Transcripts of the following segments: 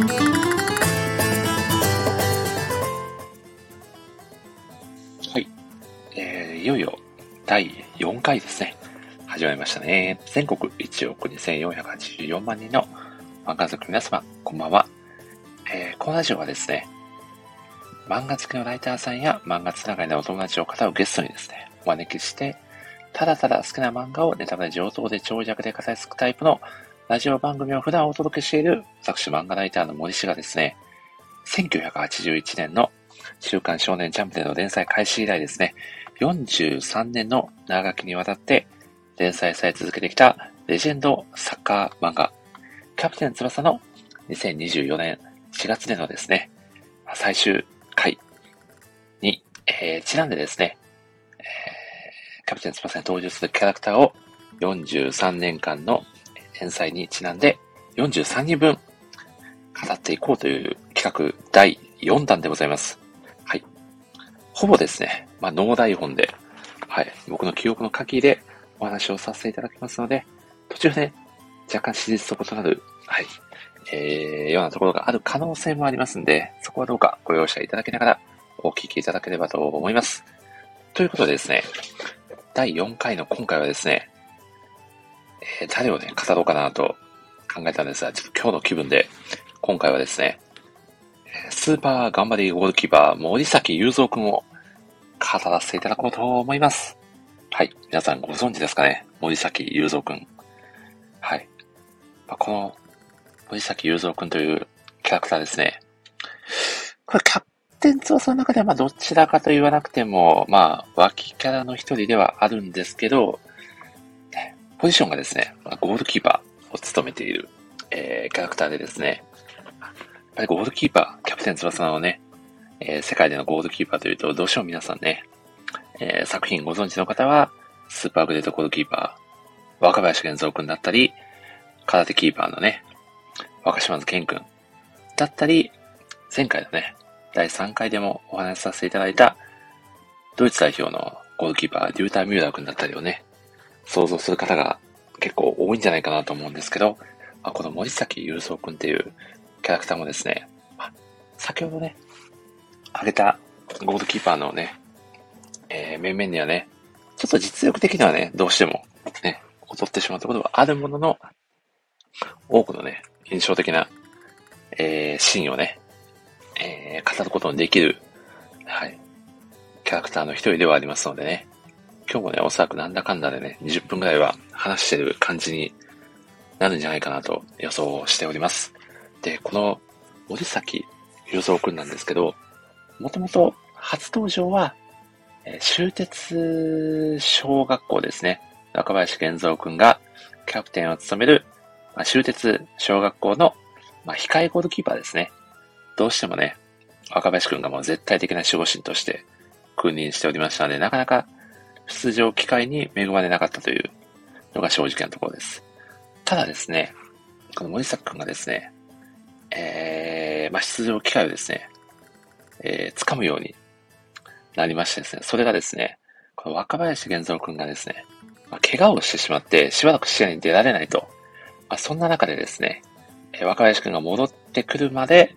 はい。えー、いよいよ第4回ですね。始まりましたね。全国1億2484万人の漫画好きの皆様、こんばんは。えー、このラジオはですね、漫画好きのライターさんや漫画つながりのお友達を語るゲストにですね、お招きして、ただただ好きな漫画をネタバレ上等で長尺で語りつくタイプのラジオ番組を普段お届けしている私漫画ライターの森氏がですね、1981年の週刊少年ジャンプでの連載開始以来ですね、43年の長きにわたって連載され続けてきたレジェンドサッカー漫画、キャプテン翼の2024年4月でのですね、最終回に、えー、ちなんでですね、えー、キャプテン翼に登場するキャラクターを43年間の連載にちなんで43人分語っていこうという企画第4弾でございます。はい。ほぼですね、まあ、ノー台本で、はい、僕の記憶の限りでお話をさせていただきますので、途中で、ね、若干史実と異なる、はい、えー、ようなところがある可能性もありますんで、そこはどうかご容赦いただきながらお聞きいただければと思います。ということでですね、第4回の今回はですね、えー、誰をね、語ろうかなと考えたんですが、ちょっと今日の気分で、今回はですね、スーパー頑張りゴールキーパー、森崎雄三君を語らせていただこうと思います。はい。皆さんご存知ですかね？森崎雄三君。はい。まあ、この森崎雄三くんというキャラクターですね。これ、キャプテン翼の中では、まあ、どちらかと言わなくても、まあ、脇キャラの一人ではあるんですけど、ポジションがですね、ゴールキーパーを務めている、えー、キャラクターでですね、やっぱりゴールキーパー、キャプテン翼のね、えー、世界でのゴールキーパーというと、どうしても皆さんね、えー、作品ご存知の方は、スーパーグレートゴールキーパー、若林玄三くんだったり、空手キーパーのね、若島津健くんだったり、前回のね、第3回でもお話しさせていただいた、ドイツ代表のゴールキーパー、デューター・ミューラー君だったりをね、想像する方が結構多いんじゃないかなと思うんですけど、まあ、この森崎雄三君っていうキャラクターもですね、まあ、先ほどね、挙げたゴールドキーパーのね、えー、面々にはね、ちょっと実力的にはね、どうしてもね、劣ってしまうところはあるものの、多くのね、印象的な、えー、シーンをね、えー、語ることのできる、はい、キャラクターの一人ではありますのでね、今日もね、おそらくなんだかんだでね、20分くらいは話してる感じになるんじゃないかなと予想しております。で、この森崎雄三くんなんですけど、もともと初登場は、えー、終鉄小学校ですね。若林玄三くんがキャプテンを務めるまあ、終鉄小学校の、まあ、控えゴールキーパーですね。どうしてもね、若林くんがもう絶対的な守護神として君臨しておりましたので、なかなか出場機会に恵まれなかったというのが正直なところです。ただですね、この森崎くんがですね、えー、まあ、出場機会をですね、えー、掴むようになりましてですね、それがですね、この若林玄三くんがですね、まあ、怪我をしてしまって、しばらく試合に出られないとまあ、そんな中でですね、え若林くんが戻ってくるまで、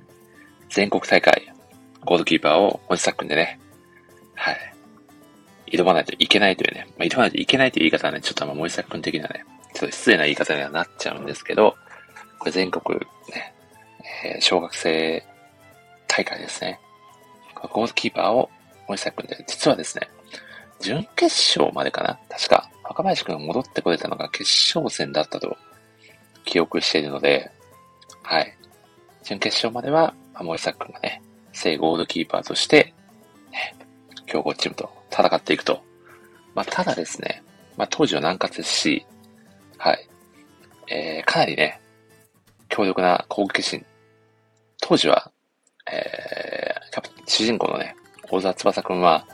全国大会、ゴールキーパーを森崎くんでね、はい、挑まないといけないというね、まあ、挑まないといけないという言い方はね、ちょっとまあ森崎くん的にはね、ちょっと失礼な言い方にはなっちゃうんですけど、これ全国ね、えー、小学生大会ですね。ゴールキーパーを森崎くんで、実はですね、準決勝までかな確か、若林くんが戻ってこれたのが決勝戦だったと記憶しているので、はい。準決勝までは、森崎くんがね、正ゴールキーパーとして、ね、強豪チームと戦っていくと。まあ、ただですね、まあ、当時は南葛ですし、はい。えー、かなりね、強力な攻撃心。当時は、えー、主人公のね、大沢翼くんは、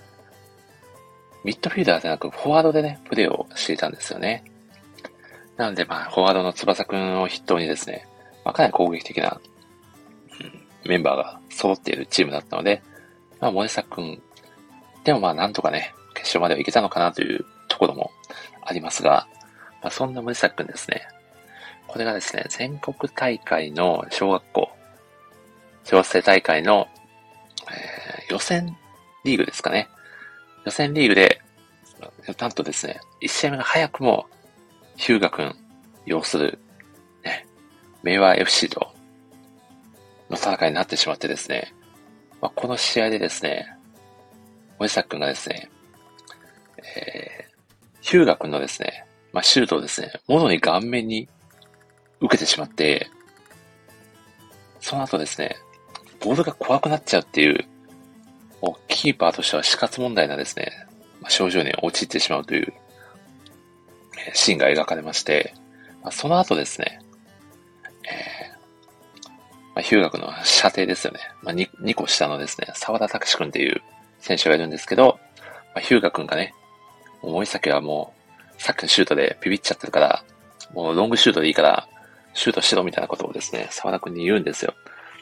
ミッドフィーダーでなく、フォワードでね、プレーをしていたんですよね。なので、まあ、フォワードの翼くんを筆頭にですね、まあ、かなり攻撃的な、うん、メンバーが揃っているチームだったので、まあ、森崎くん、でもまあ、なんとかね、決勝まではいけたのかなというところもありますが、まあ、そんな森崎くんですね、これがですね、全国大会の小学校調整大会の、えー、予選リーグですかね。予選リーグで、なんとですね、1試合目が早くも、ヒューガ君要する、ね、明和 FC との戦いになってしまってですね、まあ、この試合でですね、森崎くんがですね、えー、ヒューガ君のですね、まあ、シュートをですね、ものに顔面に受けてしまって、その後ですね、ボールが怖くなっちゃうっていう、もうキーパーとしては死活問題なですね、まあ、症状に陥ってしまうという、え、シーンが描かれまして、まあ、その後ですね、えー、まあ、ヒューガ君の射程ですよね。まあ2、2個下のですね、沢田拓司君っていう選手がいるんですけど、まあ、ヒューガ君がね、もう森崎はもう、さっきのシュートでビビっちゃってるから、もうロングシュートでいいから、シュートしろみたいなことをですね、沢田君に言うんですよ。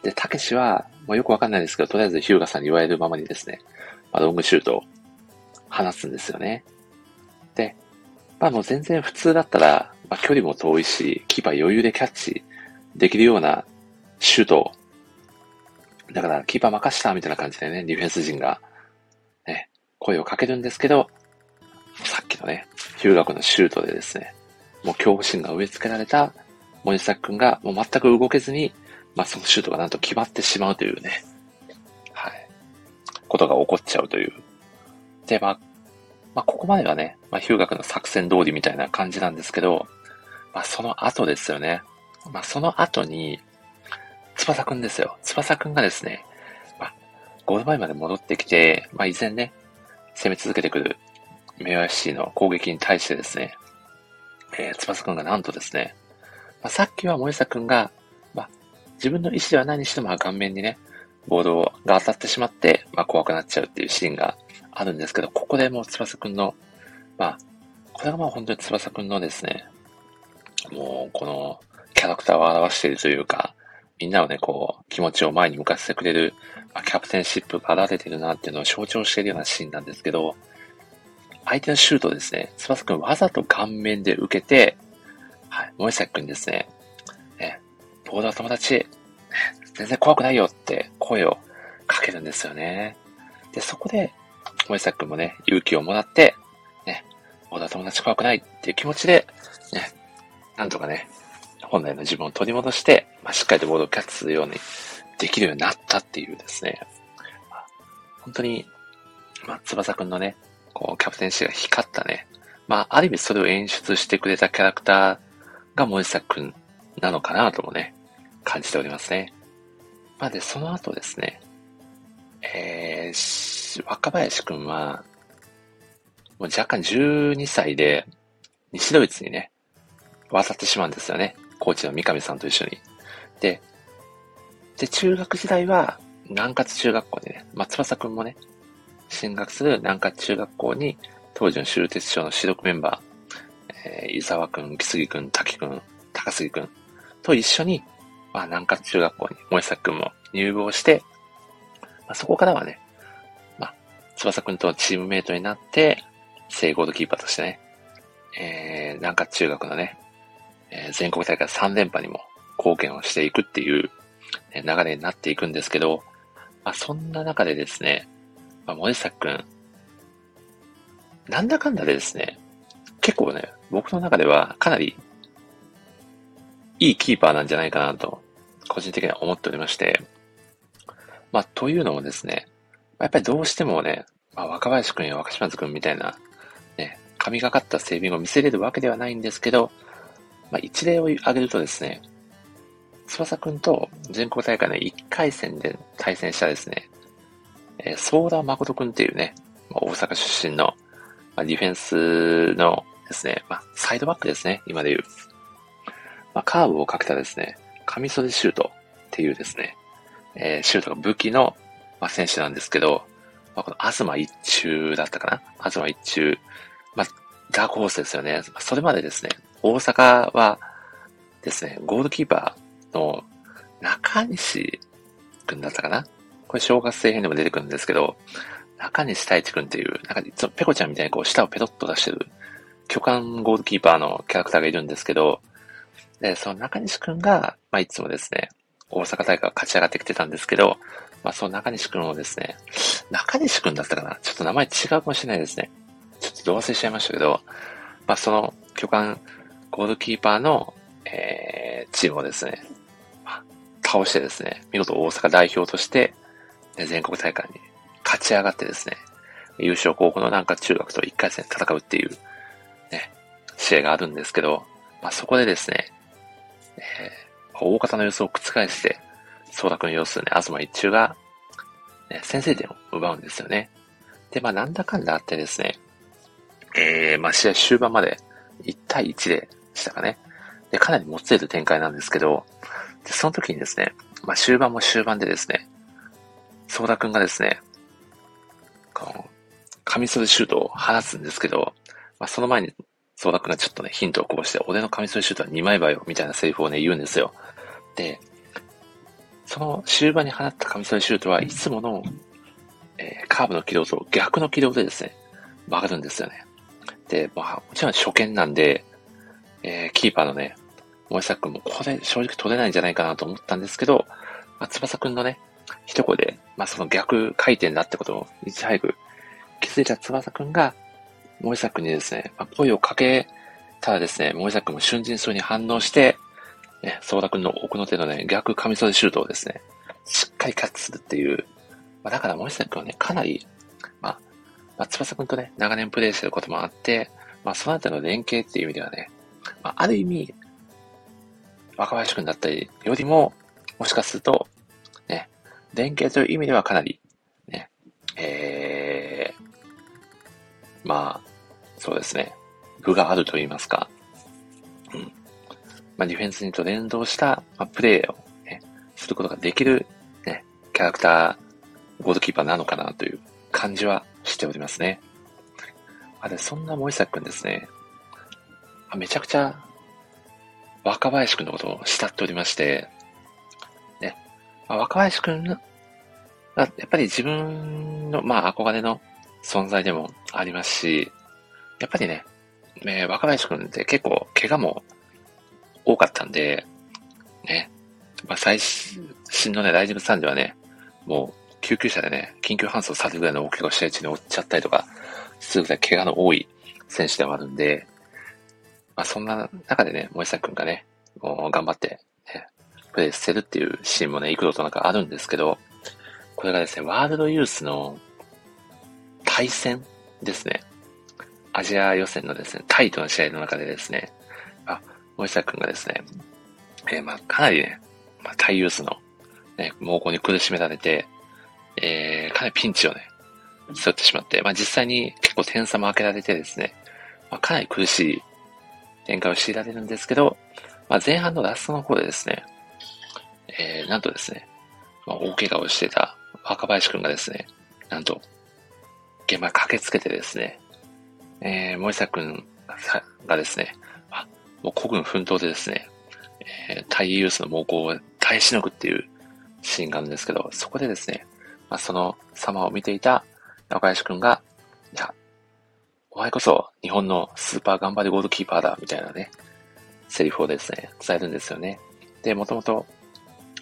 で、たけしは、もうよくわかんないんですけど、とりあえずヒューガさんに言われるままにですね、まあ、ロングシュートを放つんですよね。で、まあもう全然普通だったら、まあ距離も遠いし、キーパー余裕でキャッチできるようなシュートだから、キーパー任したみたいな感じでね、ディフェンス陣が、声をかけるんですけど、さっきのね、ヒューガ君のシュートでですね、もう恐怖心が植え付けられた森崎君がもう全く動けずに、まあそのシュートがなんと決まってしまうというね、はい、ことが起こっちゃうという。で、まあ、まあここまではね、まあヒューガ君の作戦通りみたいな感じなんですけど、まあその後ですよね。まあその後に、翼くんですよ。翼くんがですね、まあ、ゴール前まで戻ってきて、まあ依然ね、攻め続けてくるメア FC の攻撃に対してですね、えー、翼くんがなんとですね、まあ、さっきは森下くんが、まあ、自分の意思では何にしても顔面にね、ボードが当たってしまって、まあ、怖くなっちゃうっていうシーンがあるんですけど、ここでもう翼くんの、まあ、これがまあ本当に翼くんのですね、もうこのキャラクターを表しているというか、みんなをね、こう、気持ちを前に向かせてくれる、キャプテンシップが現れてるなっていうのを象徴しているようなシーンなんですけど、相手のシュートをですね、翼くんわざと顔面で受けて、はい、森崎くんですね、ね、ボードは友達、全然怖くないよって声をかけるんですよね。で、そこで、森崎くんもね、勇気をもらって、ね、ボードは友達怖くないっていう気持ちで、ね、なんとかね、本来の自分を取り戻して、まあ、しっかりとボードをキャッチするようにできるようになったっていうですね、まあ、本当に、まあ、翼くんのね、こう、キャプテンシーが光ったね。まあ、ある意味それを演出してくれたキャラクターが森崎くんなのかなともね、感じておりますね。まあ、で、その後ですね、えー、若林くんは、もう若干12歳で、西ドイツにね、渡ってしまうんですよね。コーチの三上さんと一緒に。で、で、中学時代は、南葛中学校にね、まあ、翼くんもね、進学する南葛中学校に、当時の終鉄賞の主力メンバー、えー、伊沢くん、木杉くん、滝くん、高杉くんと一緒に、まあ、南葛中学校に萌崎くんも入部をして、まあ、そこからはね、まあ、翼くんとチームメイトになって、正ゴールキーパーとしてね、えー、南葛中学のね、えー、全国大会3連覇にも貢献をしていくっていう、ね、流れになっていくんですけど、まあ、そんな中でですね、まあ、森崎くん、なんだかんだでですね、結構ね、僕の中ではかなりいいキーパーなんじゃないかなと、個人的には思っておりまして、まあ、というのもですね、やっぱりどうしてもね、まあ、若林くんや若島津くんみたいな、ね、神がかった整備を見せれるわけではないんですけど、まあ、一例を挙げるとですね、翼くんと全国大会の1回戦で対戦したですね、えー、ソーダ誠くんっていうね、まあ、大阪出身の、まあ、ディフェンスのですね、まあ、サイドバックですね、今で言う。まあ、カーブをかけたですね、カミソリシュートっていうですね、えー、シュートが武器の、まあ、選手なんですけど、まあ、この東一中だったかな？東一中、まあ、ダークホースですよね。それまでですね、大阪はですね、ゴールキーパーの中西くんだったかな？これ小学生編でも出てくるんですけど、中西太一くんっていう、なんかいつもペコちゃんみたいにこう舌をペロッと出してる巨漢ゴールキーパーのキャラクターがいるんですけど、で、その中西くんが、まあ、いつもですね、大阪大会が勝ち上がってきてたんですけど、まあ、その中西くんをですね、中西くんだったかな？ちょっと名前違うかもしれないですね。ちょっとど忘れしちゃいましたけど、まあ、その、巨漢ゴールキーパーの、えー、チームをですね、倒してですね、見事大阪代表として、ね、全国大会に勝ち上がってですね、優勝候補のなんか中学と1回戦戦うっていう、ね、試合があるんですけど、まあ、そこでですね、えー、大方の予想を覆して、総くん要するね、東一中が、ね、先制点を奪うんですよね。で、まあ、なんだかんだあってですね、えー、まあ、試合終盤まで1対1でたかね。で、かなりもつれる展開なんですけど、で、その時にですね、まあ、終盤も終盤でですね、ソーダくんがですね、この、カミソリシュートを放つんですけど、まあ、その前に、ソーダくんがちょっとね、ヒントをこぼして、俺のカミソリシュートは2枚刃よ、みたいなセリフをね、言うんですよ。で、その終盤に放ったカミソリシュートはいつもの、えー、カーブの軌道と逆の軌道でですね、曲がるんですよね。で、まあ、もちろん初見なんで、えー、キーパーのね、森崎くんもこれ正直取れないんじゃないかなと思ったんですけど、まあ、翼くんのね、一声で、まあ、その逆回転だってことをいち早く気づいた翼くんが、森崎くんにですね、まあ、声をかけたらですね、森崎くんも瞬時そうに反応して、ね、ソーダくんの奥の手のね、逆カミソリシュートをですね、しっかりキャッチするっていう、まあ、だから森崎くんはね、かなり、まあ、まあ、翼くんとね、長年プレイしてることもあって、まあ、そのあたりの連携っていう意味ではね、まあ、ある意味、若林くんだったりよりも、もしかすると、ね、連携という意味ではかなり、ね、えー、まあ、そうですね、具があると言いますか、うん。まあ、ディフェンスにと連動した、まあ、プレーを、ね、することができる、ね、キャラクター、ゴールキーパーなのかなという感じはしておりますね。あれ、そんな森崎くんですね。めちゃくちゃ若林くんのことを慕っておりまして、ね、あ、若林くんが、やっぱり自分の、まあ、憧れの存在でもありますし、やっぱりね、えー、若林くんって結構怪我も多かったんで、ね、まあ、最新のね、大丈夫さんではね、もう救急車でね、緊急搬送されるぐらいの大怪我を試合中に負っちゃったりとか、するぐらい怪我の多い選手ではあるんで、まあ、そんな中でね、森崎くんがね、もう頑張って、ね、プレイしてるっていうシーンもね、幾度となんかあるんですけど、これがですね、ワールドユースの対戦ですね。アジア予選のですね、タイトな試合の中でですね、あ、森崎くんがですね、えー、まあ、かなりね、まあ、タイユースの、ね、猛攻に苦しめられて、えー、かなりピンチをね、背負ってしまって、まあ実際に結構点差も開けられてですね、まあ、かなり苦しい展開を強いられるんですけど、まあ前半のラストの方でですね、えー、なんとですね、まあ、大怪我をしてた若林くんがですね、なんと、現場に駆けつけてですね、えー、森崎くんがですね、あ、もう古軍奮闘でですね、えー、タイユースの猛攻を耐えしのぐっていうシーンがあるんですけど、そこでですね、まあ、その様を見ていた若林くんが、いや、お前こそ日本のスーパー頑張りゴールキーパーだ、みたいなね、セリフをですね、伝えるんですよね。で、もともと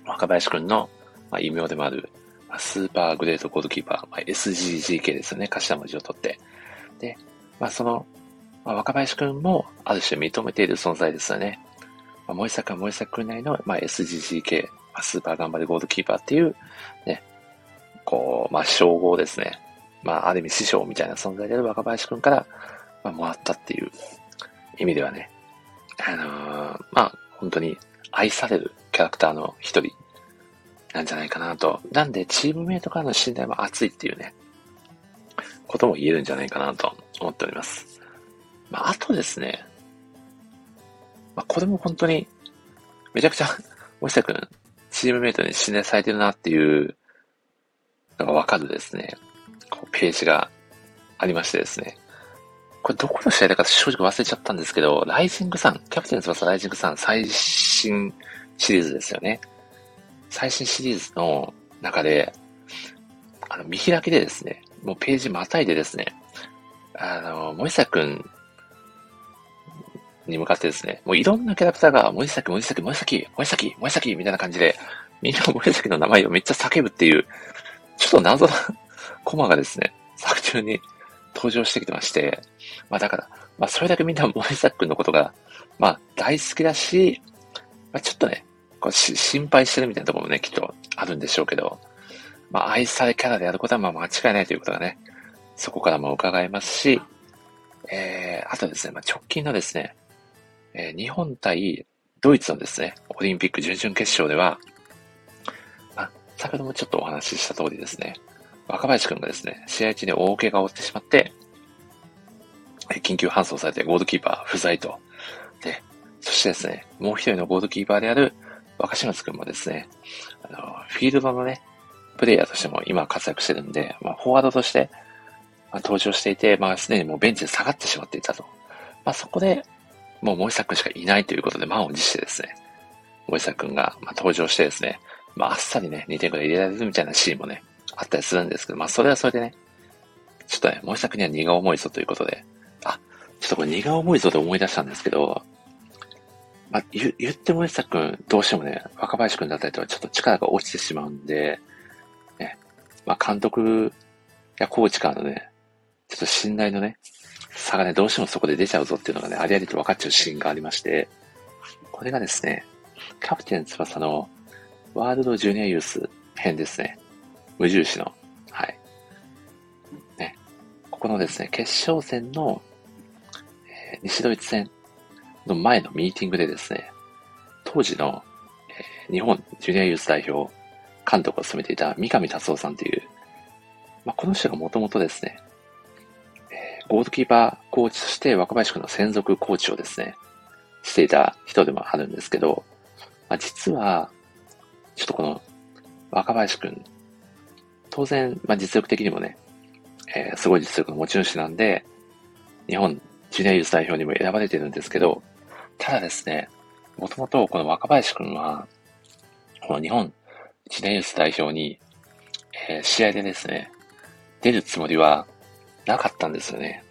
若林くんの、まあ、異名でもある、まあ、スーパーグレートゴールキーパー、まあ、SGGK ですよね、頭文字を取って。で、まあ、その、まあ、若林くんもある種認めている存在ですよね。まあ、森坂森坂くんなりの、まあ、SGGK、まあ、スーパー頑張りゴールキーパーっていう、ね、こう、まあ、称号ですね。まあ、ある意味師匠みたいな存在である若林くんから、まあ、もらったっていう意味ではね、あのー、まあ、本当に愛されるキャラクターの一人なんじゃないかなと。なんで、チームメイトからの信頼も厚いっていうね、ことも言えるんじゃないかなと思っております。まあ、あとですね、まあ、これも本当に、めちゃくちゃ、森下くん、チームメイトに信頼されてるなっていうのがわかるですね、こうページがありましてですね。これどこの試合だか正直忘れちゃったんですけど、ライジングさん、キャプテン翼ライジングさん最新シリーズですよね。最新シリーズの中で、あの、見開きでですね、もうページまたいでですね、あの、森下くんに向かってですね、もういろんなキャラクターが、森崎、森崎、森崎、森崎、森崎みたいな感じで、みんな森崎の名前をめっちゃ叫ぶっていう、ちょっと謎なコマがですね、作中に登場してきてまして、まあだから、まあそれだけみんな森崎くんのことが、まあ大好きだし、まあちょっとね、こう心配してるみたいなところもね、きっとあるんでしょうけど、まあ愛されキャラであることはまあ間違いないということがね、そこからも伺えますし、えー、あとですね、まあ、直近のですね、えー、日本対ドイツのですね、オリンピック準々決勝では、まあ、先ほどもちょっとお話しした通りですね、若林くんがですね、試合中に大怪我を負ってしまって、緊急搬送されてゴールキーパー不在と。で、そしてですね、もう一人のゴールキーパーである若島津くんもですね、あの、フィールドのね、プレイヤーとしても今活躍してるんで、まあ、フォワードとして、まあ、登場していて、まあ、すでにもうベンチで下がってしまっていたと。まあ、そこで、もう森崎くんしかいないということで、満を持してですね、森崎くんが、まあ、登場してですね、まあ、あっさりね、2点くらい入れられるみたいなシーンもね、あったりするんですけど、まあ、それはそれでね、ちょっとね、森崎には荷が重いぞということで、あ、ちょっとこれ荷が重いぞと思い出したんですけど、まあ、言言って森崎くん、どうしてもね、若林くんだったりとかちょっと力が落ちてしまうんで、ね、まあ、監督やコーチからのね、ちょっと信頼のね、差がね、どうしてもそこで出ちゃうぞっていうのがね、ありありと分かっちゃうシーンがありまして、これがですね、キャプテン翼のワールドジュニアユース編ですね。無印の。はい。ね。ここのですね、決勝戦の、えー、西ドイツ戦の前のミーティングでですね、当時の、えー、日本ジュニアユース代表監督を務めていた三上達夫さんという、まあ、この人がもともとですね、えー、ゴールキーパーコーチとして若林君の専属コーチをですね、していた人でもあるんですけど、まあ、実は、ちょっとこの若林君当然、まあ、実力的にもね、えー、すごい実力の持ち主なんで、日本ジュニアユース代表にも選ばれてるんですけど、ただですね、もともとこの若林くんは、この日本ジュニアユース代表に、えー、試合でですね、出るつもりはなかったんですよね。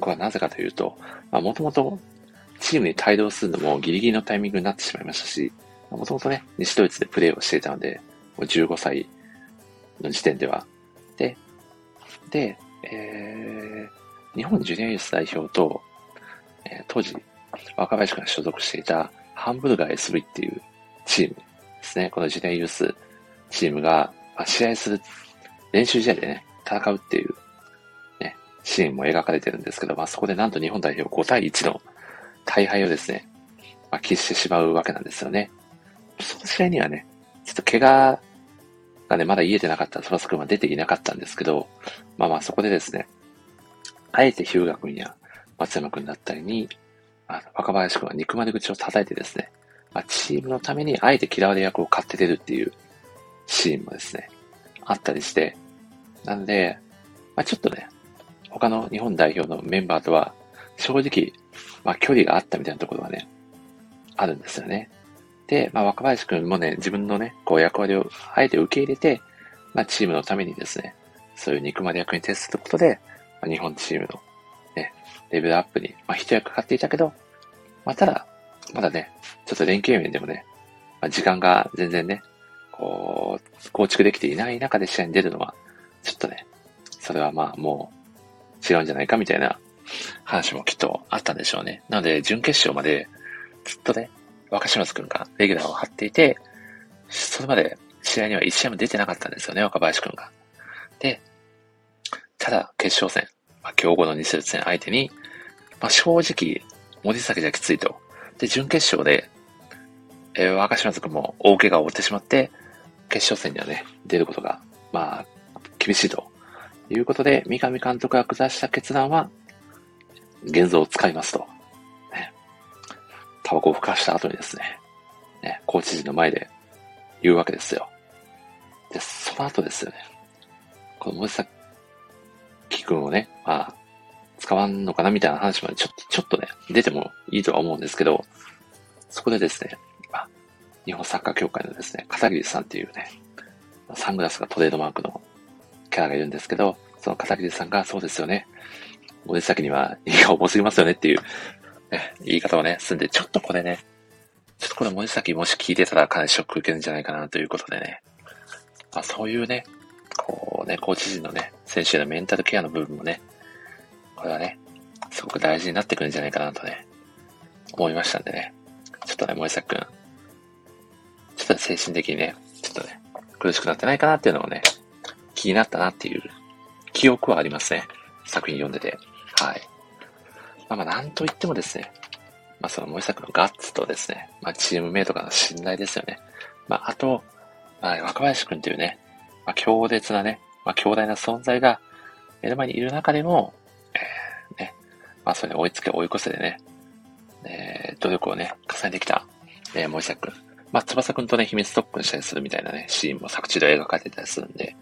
これはなぜかというと、もともとチームに帯同するのもギリギリのタイミングになってしまいましたし、もともとね、西ドイツでプレーをしていたので、もう15歳の時点では。で、で、えー、日本ジュニアユース代表と、えー、当時、若林君が所属していたハンブルガー SV っていうチームですね。このジュニアユースチームが、まあ、試合する、練習試合でね、戦うっていう、ね、シーンも描かれてるんですけど、まあそこでなんと日本代表5対1の大敗をですね、まあ、喫してしまうわけなんですよね。その試合にはね、ちょっと怪我がね、まだ癒えてなかった翼くんは出ていなかったんですけど、まあまあそこでですね、あえて日向くんや松山くんだったりに、あ、若林くんは憎まれ口を叩いてですね、まあ、チームのためにあえて嫌われ役を買って出るっていうシーンもですね、あったりして、なので、まあ、ちょっとね、他の日本代表のメンバーとは正直、まあ、距離があったみたいなところはね、あるんですよね。で、まあ、若林くんもね、自分のね、こう役割をあえて受け入れて、まあ、チームのためにですね、そういう憎まれ役に徹することで、まあ、日本チームのね、レベルアップに、まあ、一役買っていたけど、まあ、ただ、まだね、ちょっと連携面でもね、まあ、時間が全然ね、こう、構築できていない中で試合に出るのは、ちょっとね、それはまあもう違うんじゃないかみたいな話もきっとあったんでしょうね。なので、準決勝までずっとね、若島津くんがレギュラーを張っていて、それまで試合には一試合も出てなかったんですよね、若林くんが。で、ただ決勝戦、まあ、強豪の西節戦相手に、まあ、正直、森崎じゃきついと。で、準決勝で、えー、若島津くんも大怪我を負ってしまって、決勝戦にはね、出ることが、まあ、厳しいということで、三上監督が下した決断は、現像を使いますと。タバコを吹かした後にですね、ね、コーチ陣の前で言うわけですよ。で、その後ですよね。この森崎君をね、まあ、使わんのかなみたいな話までちょっと、ちょっとね、出てもいいとは思うんですけど、そこでですね、まあ、日本サッカー協会のですね、片桐さんっていうね、サングラスがトレードマークのキャラがいるんですけど、その片桐さんがそうですよね。森崎には胃が重すぎますよねっていう 言い方をね、すんで、ちょっとこれね、ちょっとこれ森崎もし聞いてたらかなりショック受けるんじゃないかなということでね。まあそういうね、こうね、コーチ陣のね、選手のメンタルケアの部分もね、これはね、すごく大事になってくるんじゃないかなとね、思いましたんでね。ちょっとね、森崎くん、ちょっと精神的にね、ちょっとね、苦しくなってないかなっていうのもね、気になったなっていう記憶はありますね。作品読んでて。はい。まあまあ、なんと言ってもですね、まあその森作のガッツとですね、まあチームメイトからの信頼ですよね。まああと、まあ若林くんというね、まあ強烈なね、まあ強大な存在が目の前にいる中でも、えー、ね、まあそれ追いつけ追い越せでね、えー、努力をね、重ねてきた、えー、森作くん。まあ翼くんとね、秘密特訓したりするみたいなね、シーンも作中で描かれてたりするんで、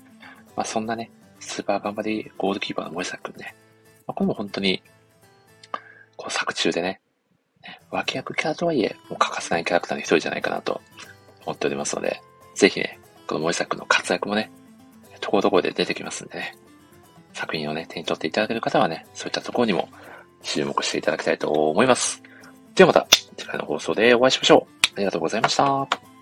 まあそんなね、スーパー頑張りゴールキーパーの森作くんね、まあこれも本当に、作中でね、脇役キャラとはいえ、もう欠かせないキャラクターの一人じゃないかなと思っておりますので、ぜひね、この森作の活躍もね、ところどころで出てきますんでね、作品をね、手に取っていただける方はね、そういったところにも注目していただきたいと思います。ではまた次回の放送でお会いしましょう。ありがとうございました。